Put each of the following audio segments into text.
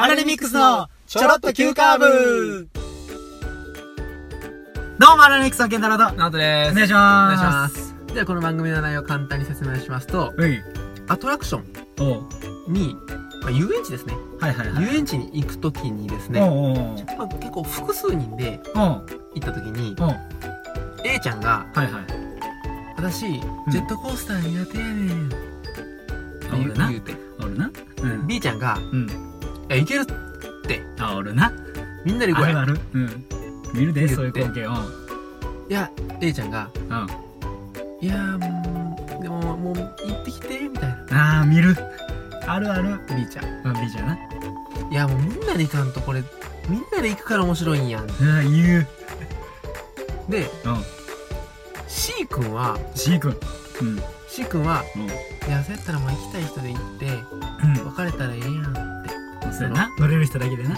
アラレミックスのちょろっと急カーブどうも、アラレミックスのケンタロウと、ナオトです。お願いしお願いしま。ますす。では、この番組の内容を簡単に説明しますと。アトラクショおうンに、まあ、遊園地ですね。はいはいはい。遊園地に行くときにですね、おうおうまあ、結構複数人で行ったときに、おう A ちゃんが、はいはい。私、ジェットコースター苦手やねん。って言う俺な言うて。おるな。うん。B ちゃんが、うん。いけるって。あ、おるな。みんなで行こうや。ある。うん。見るで、そういう光景。うん。いや、A ちゃんが、うん。いやー、もう、でも、もう、行ってきて、みたいな。あー、見る。あるある。B ちゃん。うん、ビジョンな。いや、もうみんなで行かんと、これ、みんなで行くから面白いんやん。うん、言う。で、うん。C 君は、C 君。うん。C 君は、うん。いや、そうやったらもう行きたい人で行って、うん。別れたらええやんって。そうやな。乗れる人だけでな。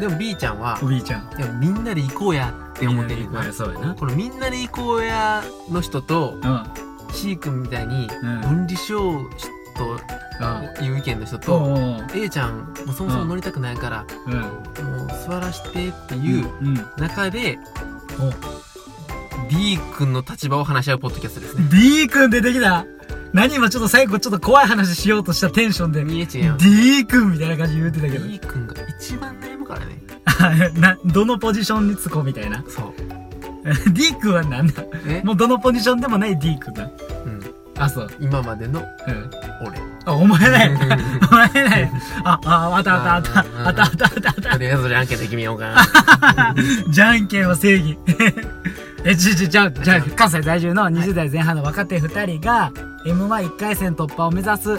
でも B ちゃんはうん。お、びいちゃん。いや、みんなで行こうやって思ってるみんなで行こうやそうやなこのみんなで行こうやの人と、うん。C 君みたいに、うん。分離しようという意見の人おと、うおう A ちゃん、もうそもそも乗りたくないから、うん。もう座らしてっていううん。中で、お D 君の立場を話し合うポッドキャストですね。D 君出てきた何今ちょっと最後ちょっと怖い話しようとしたテンションで、見えちゃうやん。D 君みたいな感じで言ってたけど。D 君が一番悩むからね。な、どのポジションにつこうみたいな。そう。D 君は何だ？え？もうどのポジションでもない D 君だ。うん。あ、そう。今までのうん。俺。あ、お前ない。お前ない。あ、あ、あったあったあった。あったあったあったあったとりあえずじゃんけんで決めようかな。じゃんけんは正義。え、ちち、じゃあ、じゃあ、関西在住の20代前半の若手2人が、M11 回戦突破を目指す、青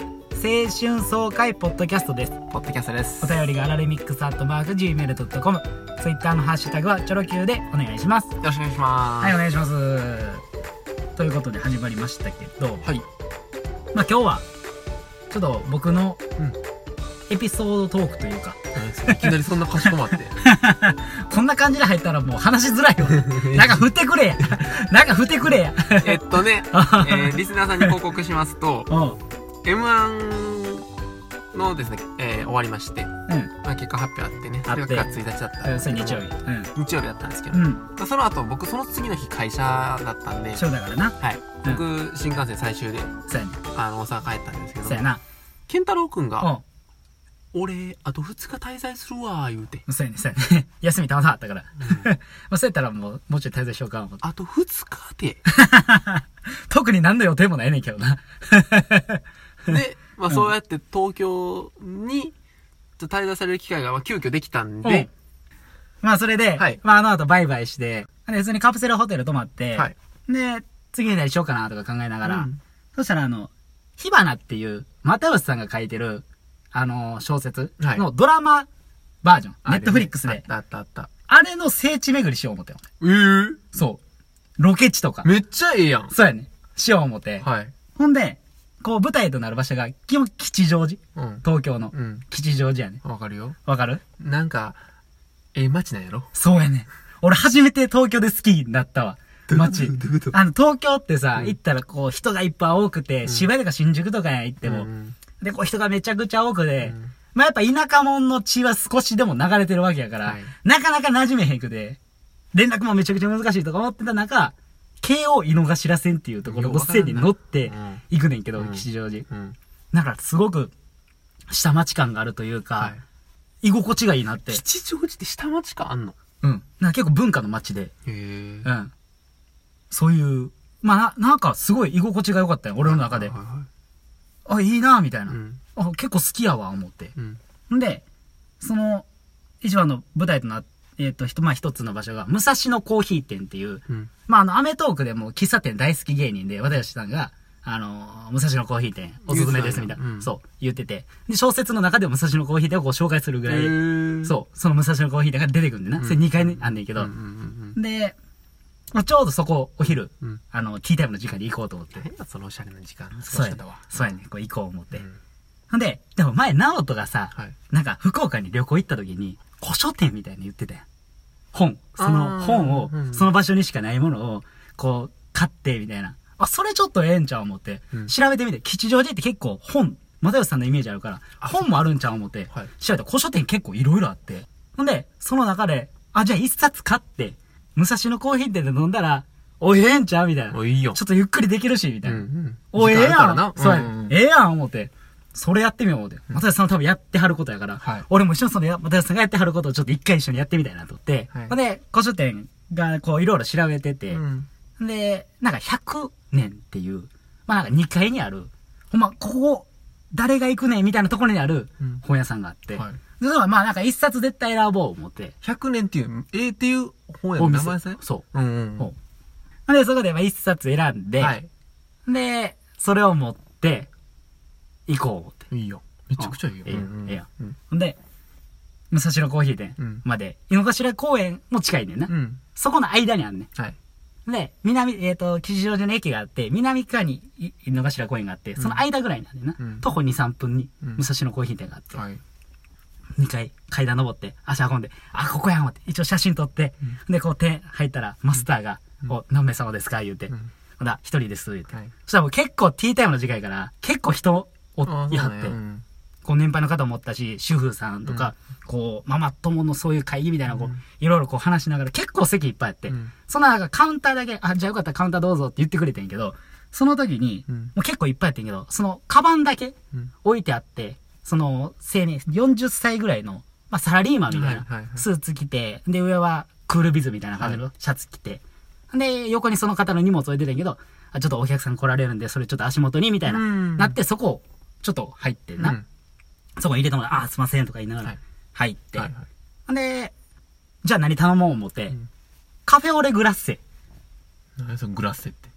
春爽快ポッドキャストです。ポッドキャストです。お便りがアラレミックスアットマーク Gmail.com。ツイッターのハッシュタグはチョロ Q でお願いします。よろしくお願いします。はい、お願いします。ということで始まりましたけど、はい。まあ今日は、ちょっと僕のうんエピソードトークというか、いきなりそんなかしこまって。こんな感じで入ったらもう話しづらいわ。なんか振ってくれや。なんか振ってくれや。えっとね、えー、リスナーさんに報告しますと、うん。M1 のですね、えー、終わりまして、うん。まあ、結果発表あってね、それが9月1日だったんうん、ですけど日曜日。日曜日だったんですけど、うん。その後僕その次の日会社だったんで、そうだからな。はい。僕、新幹線最終で。あの、大阪帰ったんですけどそう、やな。健太郎くんが、うん。俺、あと2日滞在するわ、言うて。そうやね、そうやね。休みたまたまあったから。まあそうやったらもう、もうちょい滞在しようか思って。あと2日で、特に何の予定もないねんけどな。で、まあそうやって東京に、滞在される機会がまあ急遽できたんで、まあそれで、はいまああの後バイバイして、で、普通にカプセルホテル泊まって、はい。で、次に何しようかなとか考えながら、うんそしたらあの、火花っていう、又吉さんが書いてる、あの、小説はいのドラマバージョン、ネットフリックスで、あったあったあった。あれの聖地巡りしよう思ってよ。えー、そう。ロケ地とか。めっちゃええやん。そうやね。しよう思って。はい。ほんで、こう舞台となる場所が基本吉祥寺。うん。東京の。うん。吉祥寺やね。わかるよ。わかる？なんか、ええ街なんやろ？そうやね。俺初めて東京で好きになったわ。街。あの、東京ってさ、うん行ったらこう人がいっぱい多くて、渋谷とか新宿とかや行っても、うんで、こう人がめちゃくちゃ多くて、うんまあやっぱ田舎者の血は少しでも流れてるわけやから、はいなかなか馴染めへんくて、連絡もめちゃくちゃ難しいとか思ってた中、京王井の頭線っていうところの線に乗ってうん行くねんけど、うん吉祥寺。うん。なんかすごく下町感があるというか、はい。居心地がいいなって。吉祥寺って下町かあんの？うん。なんか結構文化の街で、へえう。ん。そういう、まあな、なんかすごい居心地が良かったよ、俺の中ではい。はあ、いいなみたいな。いうん。あ、結構好きやわ、思って。うん。んで、その、一番の舞台となっえっ、と、ひと、まあ、一つの場所が、武蔵野コーヒー店っていう、うん。まあ、あの、アメトークでも喫茶店大好き芸人で、和田義さんが、あのー武蔵野コーヒー店、おすすめです、みたいな、言うんそう、言ってて。で、小説の中でも武蔵野コーヒー店をこう紹介するぐらい、う。そう、その武蔵野コーヒー店が出てくるんでな。それ2回あんねんけど、うんうんうんで、まあちょうどそこ、お昼、うん。あの、ティータイムの時間で行こうと思って。変なそのおしゃれな時間過そうやね。そうやね。こう行こう思って。うんほんで、でも前、直人がさ、はい。なんか福岡に旅行行った時に、古書店みたいに言ってたやん。本。その本をう、んその場所にしかないものを、こう、買って、みたいな。あ、それちょっとええんちゃう思って、うん調べてみて、吉祥寺って結構本、又吉さんのイメージあるから、本もあるんちゃう思って、はい調べたら古書店結構いろいろあって。ほんで、その中で、あ、じゃあ一冊買って、武蔵野コーヒー店で飲んだら、お、ええんちゃうみたいな。おいいよ。ちょっとゆっくりできるし、みたいな。んお、ええやん。そうや、ん。ええやん、思って。それやってみよう思って。又吉さん多分やってはることやから、はい。俺も一緒にそのや、又吉さんがやってはることをちょっと一回一緒にやってみたいなと思って、はい。ほんで、古書店がこういろいろ調べてて、うん。で、なんか100年っていう、まあなんか2階にある、ほんま、ここ、誰が行くねんみたいなところにあるうん。本屋さんがあって、はいでそれはまあなんか一冊絶対選ぼう思って、100年っていう、ええっていう本やのお店名前さそう。うんうんで、そこでまあ一冊選んで、はい。で、それを持って、行こう思って。いいよ。めちゃくちゃいいよ。ええうんうんええやんうんほんで、武蔵野コーヒー店うんまで、井の頭公園も近いねんな。うん。そこの間にあんねはい。ん。で、南、えっ、と、吉祥寺の駅があって、南側にい井の頭公園があって、その間ぐらいなんでな。うん徒歩2、3分に、うん武蔵野コーヒー店があって、はい。2階階段登って、足運んで、あ、ここやん思って、一応写真撮って、で、こう手入ったら、マスターが、お、何名様ですか？言うて、うん。ほんだ、一人です、言うて。はい。そしたらもう結構ティータイムの時間やから、結構人おあいはって、うん。こう年配の方もおったし、主婦さんとか、こう、ママ友のそういう会議みたいな、こう、うん。いろいろこう話しながら、結構席いっぱいあって、うん。その中カウンターだけ、あ、じゃあよかったらカウンターどうぞって言ってくれてんけど、その時に、うん。もう結構いっぱいやってんけど、その、カバンだけうん。置いてあって、その、青年、40歳ぐらいの、まあ、サラリーマンみたいなはいはいはい、スーツ着て、で、上はクールビズみたいな感じのシャツ着て、で、横にその方の荷物置いてたんやけど、あ、ちょっとお客さん来られるんで、それちょっと足元に、みたいな、うん。なって、そこを、ちょっと入ってんな。うん。そこ入れてもらあ、すいませんとか言いながらはい、入って、はいで、じゃあ何頼もう思って、ん。カフェオレグラッセ。何そのグラッセって。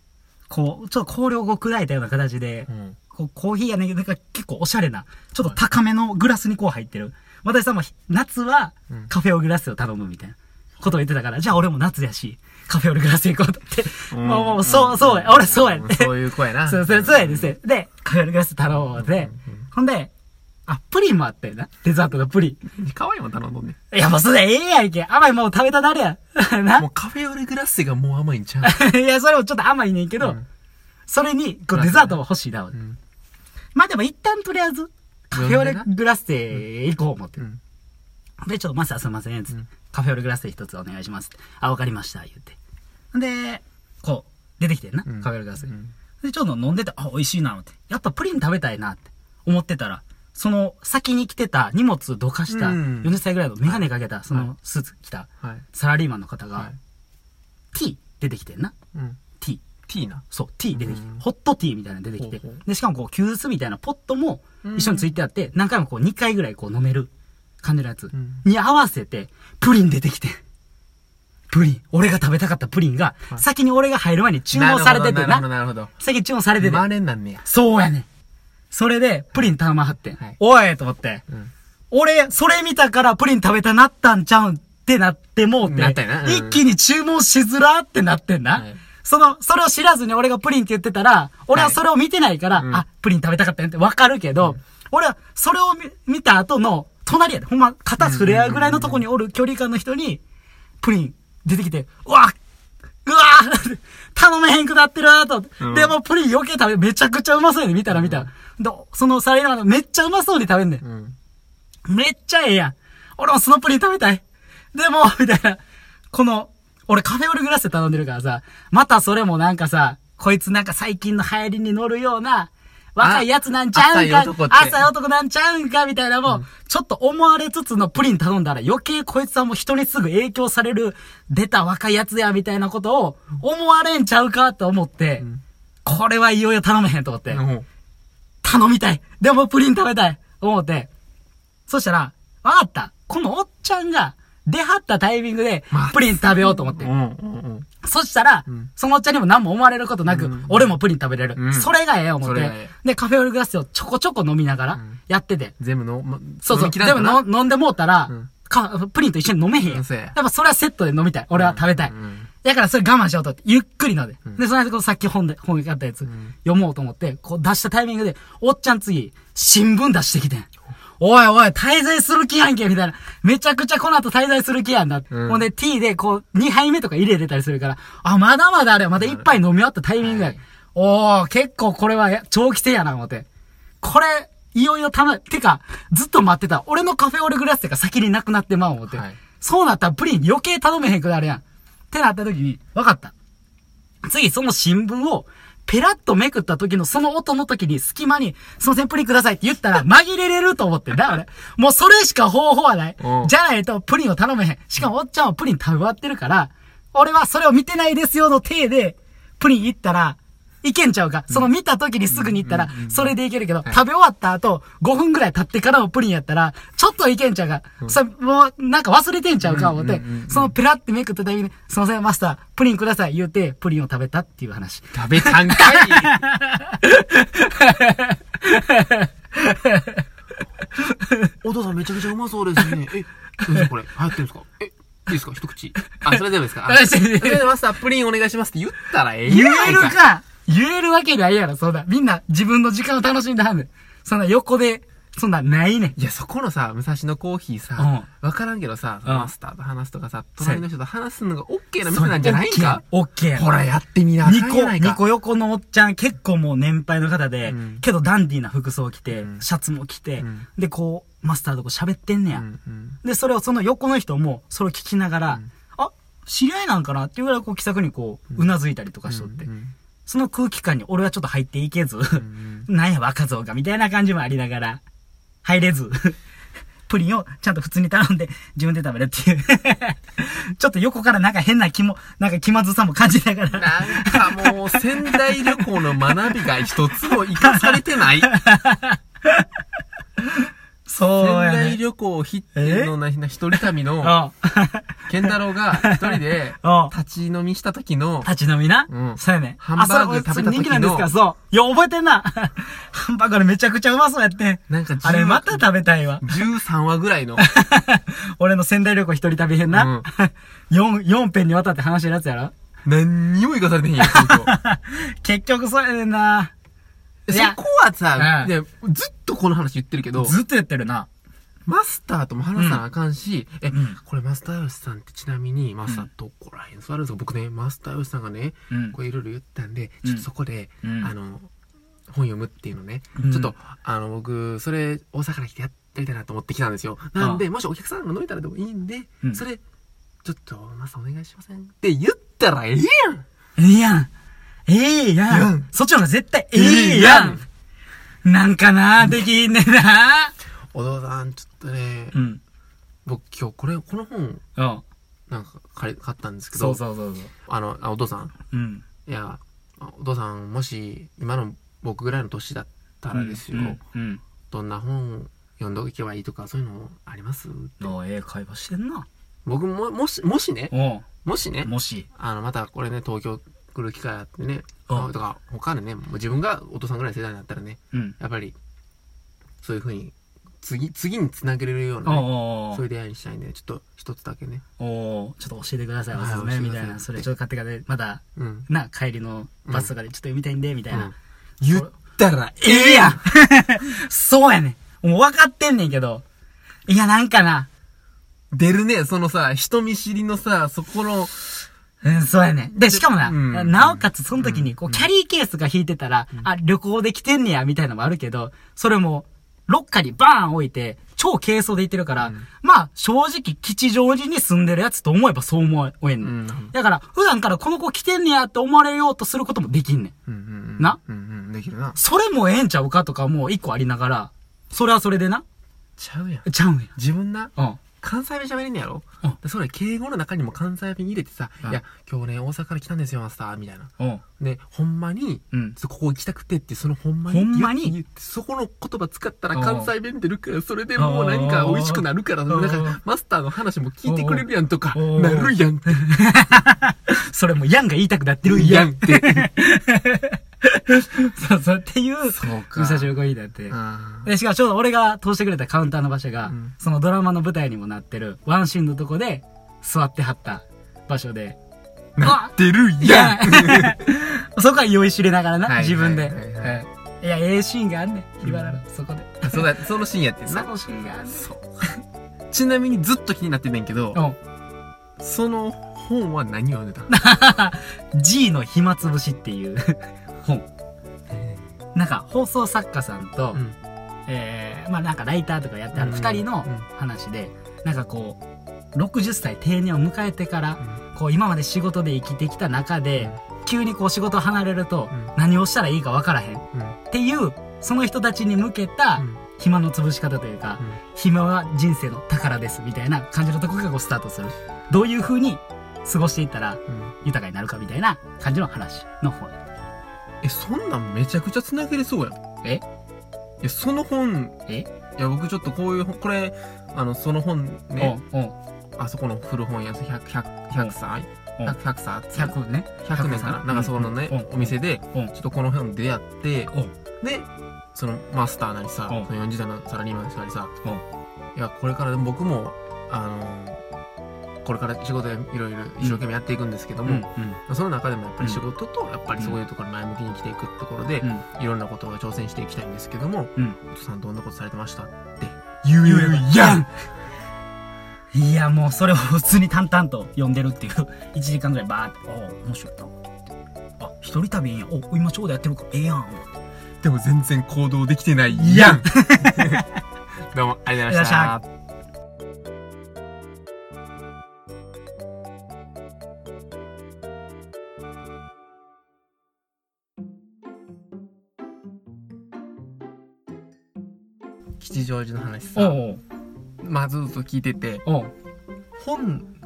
こう、ちょっと香料を砕いたような形で、うん。コーヒーやねんけど、なんか結構おしゃれな、ちょっと高めのグラスにこう入ってる。私さんも夏はうんカフェオレグラッセを頼むみたいなことを言ってたから、じゃあ俺も夏やし、カフェオレグラッセ行こうとって。うんもう、もう、そう、そうや、俺そうやって。そういう子やな。そう、そう、そうやですね。で、カフェオレグラッセ頼もうで、ほんで、あ、プリンもあったよな。デザートのプリン。可愛いもん頼んどんね。いや、もうそれええやんけ。甘いもん食べたなるやん。な もうカフェオレグラッセがもう甘いんちゃう？いや、それもちょっと甘いねんけど、うんそれに、こうデザートも欲しいな。んまあでも一旦とりあえず、カフェオレグラッセ行こう思って。うん。で、ちょっとマスターすいません、つって、うんカフェオレグラッセ一つお願いします。あ、わかりました、言って。で、こう、出てきてんな、うんカフェオレグラッセ。うんで、ちょっと飲んでて、あ、美味しいな、って。やっぱプリン食べたいな、って思ってたら、その先に来てた荷物どかしたうん40歳ぐらいのメガネかけた、そのスーツ着たはい。サラリーマンの方がはい、。T 出てきてんな。ティーナ。そう、ティー出てきてうん、ホットティーみたいなの出てきてほうほう、で、しかもこう、急須みたいなポットも一緒についてあって、何回もこう、2回ぐらいこう飲める感じのやつんに合わせて、プリン出てきて。プリン。俺が食べたかったプリンが、先に俺が入る前に注文されててなるほど、な。なるほど。先に注文されてて。マネになんねや。そうやねん。それで、プリン頼まはってんはい。おいと思って。うん。俺、それ見たからプリン食べたなったんちゃうんってなってもうて。なったよなうん一気に注文しづらってなってんな。はいその、それを知らずに俺がプリンって言ってたら、俺はそれを見てないから、うんあ、プリン食べたかったねってわかるけど、俺はそれを見見た後の、隣やで、ほんま、肩すれ合うぐらいのとこにおる距離感の人に、プリン出てきて、うわうわ頼めへんくなってると、うんでもプリン余計食べ、めちゃくちゃうまそうやで、見たら見たら。でそのサラリーマンがめっちゃうまそうに食べんねん。うん。めっちゃええやん。俺もスノプリン食べたい。でも、みたいな。この、俺カフェオレグラッセ頼んでるからさ、またそれもなんかさ、こいつなんか最近の流行りに乗るような、若いやつなんちゃうんか、あ浅い男なんちゃうんか、みたいなもう、ちょっと思われつつのプリン頼んだら余計こいつはもう人にすぐ影響される、出た若いやつや、みたいなことを思われんちゃうかと思って、これはいよいよ頼めへんと思って。うん頼みたい。でもプリン食べたい。思って。そしたら、わかった。このおっちゃんが出はったタイミングでまあ、プリン食べようと思ってう。んうんうん。そしたら、んそのおっちゃんにも何も思われることなく、うん俺もプリン食べれる。うんそれがええ思って。で、カフェオレグラスをちょこちょこ飲みながらんやってて。全部の、ま、そうそう。飲み切らでんとなもの飲んでもうたら、うんかプリンと一緒に飲めへんやややっぱそれはセットで飲みたい。俺は食べたい。うんだからそれ我慢しようとって、ゆっくり飲んで。で、その間さっき本で、本があったやつ、ん読もうと思って、こう出したタイミングで、おっちゃん次、新聞出してきてん。おいおい、滞在する気やんけ、みたいな。めちゃくちゃこの後滞在する気やんだ。うんほんで、T でこう、2杯目とか入れれたりするから、あ、まだまだあれよまだ1杯飲み終わったタイミングや。はいおー、結構これはや長期戦やな、思って。これ、いよいよたま、てか、ずっと待ってた。俺のカフェオレグラスが先になくなってまう思って。はいそうなったらプリン余計頼めへんくなるやん。ってなった時に、わかった。次、その新聞を、ペラッとめくった時のその音の時に隙間に、すいません、プリンくださいって言ったら紛れれると思ってんだ、俺。もうそれしか方法はないうん。じゃないとプリンを頼めへん。しかもおっちゃんはプリン食べ終わってるから、俺はそれを見てないですよの体で、プリン行ったら、いけんちゃうか。その見た時にすぐに行ったら、それでいけるけど、食べ終わった後、5分ぐらい経ってからのプリンやったら、ちょっといけんちゃうか。それ、もう、なんか忘れてんちゃうか思って、そのペラってめくったタイミングで、すいません、マスター、プリンください言うて、プリンを食べたっていう話。食べたんかい。お父さんめちゃくちゃうまそうですね。え、これ、流行ってるんですか？え、いいですか？一口。あ、それでもですか？あ それでマスタープリンお願いしますって言ったらええ言えるか言えるわけないやろ、そんな。みんな自分の時間を楽しんではんねん。そんな横で、そんなないねん。いや、そこのさ、武蔵野コーヒーさ、わからんけどさ、うんマスターと話すとかさ、隣の人と話すのがオッケーな店なんじゃないんか？オッケー。ほら、やってみなあか二個、んやないか。二個横のおっちゃん結構もう年配の方で、うんけどダンディーな服装着て、うんシャツも着て、うんで、こう、マスターとこう喋ってんねや。うんうんで、それをその横の人も、それを聞きながら、うんあ、知り合いなんかなっていうぐらいこう気さくにこう、うなずいたりとかしとって、うんその空気感に俺はちょっと入っていけず、んなんや若造かみたいな感じもありながら、入れず、プリンをちゃんと普通に頼んで自分で食べるっていう。ちょっと横からなんか変な気も、なんか気まずさも感じながら。なんかもう、仙台旅行の学びが一つも生かされてない。そうね。台旅行必定のな一人旅の、あ健太郎が一人で あ立ち飲みした時の、立ち飲みな？うんそうやね。ハンバーグ食べた時の人気なんですか？ら、そう。いや、覚えてんな。ハンバーグあれめちゃくちゃうまそうやって。なんかあれまた食べたいわ。13話ぐらいの、俺の仙台旅行一人旅編な。4、四編にわたって話してるやつやろ？何にも生かされてへんやん、結局そうやねんな。そこはさ、うずっとこの話言ってるけど、ずっと言ってるな。マスターとも話さなあかんし、え、ん。これマスターヨシさんってちなみに、マスターどこらへん座るんですか？僕ね、マスターヨシさんがね、うん。これいろいろ言ったんで、うん。ちょっとそこで、うん。あの、本読むっていうのね、うん。ちょっと、あの、僕、それ、大阪から来てやってみたいなと思ってきたんですよ。なんで、もしお客さんが飲めたらでもいいんで、うん。それ、ちょっと、マスターお願いしませんって言ったらええやん。ええやん。ええややんん。そっちの方が絶対ええやん。なんかな、できんねんな。お父さん、ちょっとね、うん。僕今日これ、この本、うん。なんか借り買ったんですけど、そうそうそうそう。あの、あ、お父さん、うん。いや、あお父さん、もし、今の僕ぐらいの年だったらですよ、うん。うん。どんな本読んどけばいいとか、そういうのあります？おええ会話してんな。僕も、もし、もしね、おもしね、もし。あの、またこれね、東京来る機会あってね、うんあとか、他でね、もう自分がお父さんぐらいの世代になったらね、うん。やっぱり、そういうふうに、次、次につなげれるような、おね、おそういう出会いにしたいんで、ちょっと一つだけね。おちょっと教えてください、おはいすすめ、みたいな。それちょっと買ってから、まだ、うん。な、帰りのバスとかでちょっと読みたいんで、みたいうんな。言ったら、ええやん そうやねん。もう分かってんねんけど。いや、なんかな。出るね、そのさ、人見知りのさ、そこの、うん、そうやねん。で、しかもな、うんなおかつその時に、こう、キャリーケースが引いてたら、あ、旅行で来てんねや、みたいなのもあるけど、それも、ロッカーにバーン置いて、超軽装で行ってるから、まあ、正直、吉祥寺に住んでるやつと思えばそう思えんねん。うんだから、普段からこの子来てんねやって思われようとすることもできんねん。うんうんうん。な？うんうん、できるな。それもええんちゃうかとかもう一個ありながら、それはそれでな、ちゃうやん。ちゃうんや。自分な、うん。関西弁喋れんねやろ？うんでそれ、敬語の中にも関西弁入れてさ、うんいや、今日ね、大阪から来たんですよ、マスター、みたいな。うん。で、ほんまに、うん。そここ行きたくてって、そのほんまに。ほんまに？言ってそこの言葉使ったらうん関西弁出るから、それでもう何か美味しくなるから、うんなんか、マスターの話も聞いてくれるやんとか、うんなるやんって。それもヤンが言いたくなってるやん。やんって。そうそうっていう、そうか武蔵横井だって。あで、しかもちょうど俺が通してくれたカウンターの場所が、うんそのドラマの舞台にもなってる、ワンシーンのとこで、座ってはった場所で、ーなってるいやんや そこは酔いしれながらな、はい自分で。はいはいはいうんいや、ええシーンがあんねん、日原の、そこで。そうだ、そのシーンやってんな。そのシーンがあんねん。そう。ちなみにずっと気になってんねんけど、うん。その本は何を読んでた G の暇つぶしっていう本。なんか、放送作家さんと、うん。えー、まあなんかライターとかやってある二人の話で、なんかこう、60歳定年を迎えてから、こう今まで仕事で生きてきた中で、急にこう仕事を離れるとうん。何をしたらいいかわからへん。っうん。ていう、その人たちに向けたうん。暇の潰し方というか、暇は人生の宝ですみたいな感じのとこからこうスタートする。どういう風に過ごしていったらうん。豊かになるかみたいな感じの話の本。え、そんなんめちゃくちゃ繋げれそうやん。え？え、その本、え？いや、僕ちょっとこういう本、これ、あの、その本ね、おうあそこの古本屋さん、100、100、100歳？うん ?100、100冊100ね。100年かな？なんかそこのねうん、お店で、うん。ちょっとこの本出会って、おうで、そのマスターなりさ、うん。その40代のサラリーマンの人なりさ、うん。いや、これから僕も、あのこれから仕事でいろいろ一生懸命やっていくんですけども、うん。まあその中でもやっぱり仕事と、やっぱりそういうところに前向きに生きていくところで、うん。いろんなことを挑戦していきたいんですけども、うん。お父さんどんなことされてましたって言うやんいや、もうそれを普通に淡々と読んでるっていう、1時間ぐらいバーって、おう面白いな。あ、一人旅いいんや。お、今ちょうどやってるから、ええやん。でも全然行動できてないやん どうもありがとうございましあた。吉祥寺の話おさ、うまあずっと聞いてて、本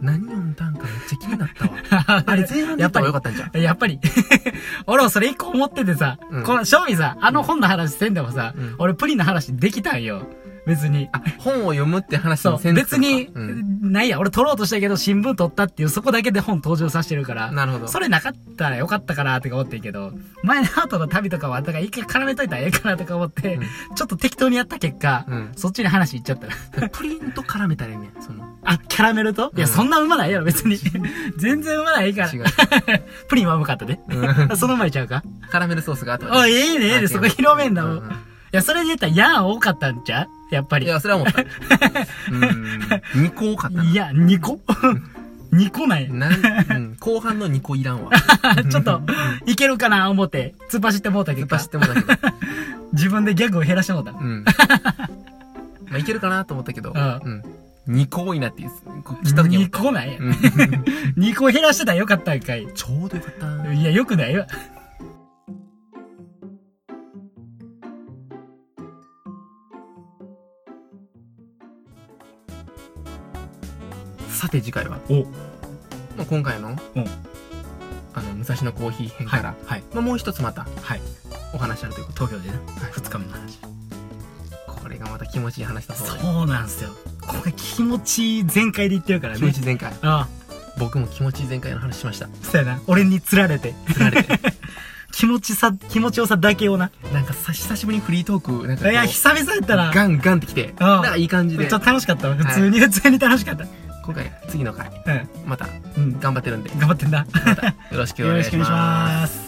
何読んだんかめっちゃ気になったわ。あれ前半でやった方がよかったんじゃん。やっぱり。俺もそれ一個思っててさ、うんこの、正味さ、あの本の話せんでもさ、うん俺プリンの話できたんよ。別に。あ、本を読むって話そう。の別に、うん。ないや、俺撮ろうとしたけど新聞撮ったっていうそこだけで本登場させてるから。なるほど。それなかったらよかったかなって思ってんけど、前の後の旅とかは、だから一回絡めといたらええかなとか思って、うんちょっと適当にやった結果、うんそっちに話いっちゃったら。プリンと絡めたらいいねんその。あ、キャラメルと、いや、うんそんなうまないやろ、別に。全然うまないから。プリンはうまかったで。うんその前ちゃうか？カラメルソースがあったあ、ええね、ええね、そこ広めんだもん。や、それで言ったら、ヤン多かったんちゃう？やっぱり。いや、それは思った。うん。2個多かったな。いや、2個 ?2 個ない。なんうん後半の2個いらんわ。ちょっと、いけるかな思って、突っ走ってもうた突っ結果走ってもらったけど。自分でギャグを減らしてもうた。うん。まあ、いけるかなと思ったけど。うんうん。2個多いなっていう、こう来た時2に。個ないやうん。2個減らしてたらよかったんかい。ちょうどよかった。いや、よくないわ。さて次回は、お、まあ、今回の、うんあの、武蔵野コーヒー編はいから、。はい。まあ、もう一つまたはい。お話あるということ。東京でね、2日目の話。これがまた気持ちいい話だそうで。そうなんすよ。これ気持ち全開で言ってるからね気持ちい。い全開。あ僕も気持ちいい全開の話しました。あ、そうやな。俺に釣られて。つられて。気持ちさ、気持ちよさだけをな。なんかさ、久しぶりにフリートーク、なんかいや、久々やったら、ちガンガンってきて、なんかいい感じで、ょっと楽しかったわ。普通に、普通に楽しかった。今回、次の回、うん。また、うん。頑張ってるんで、頑張ってんだ。また、よろしくお願いしま。す。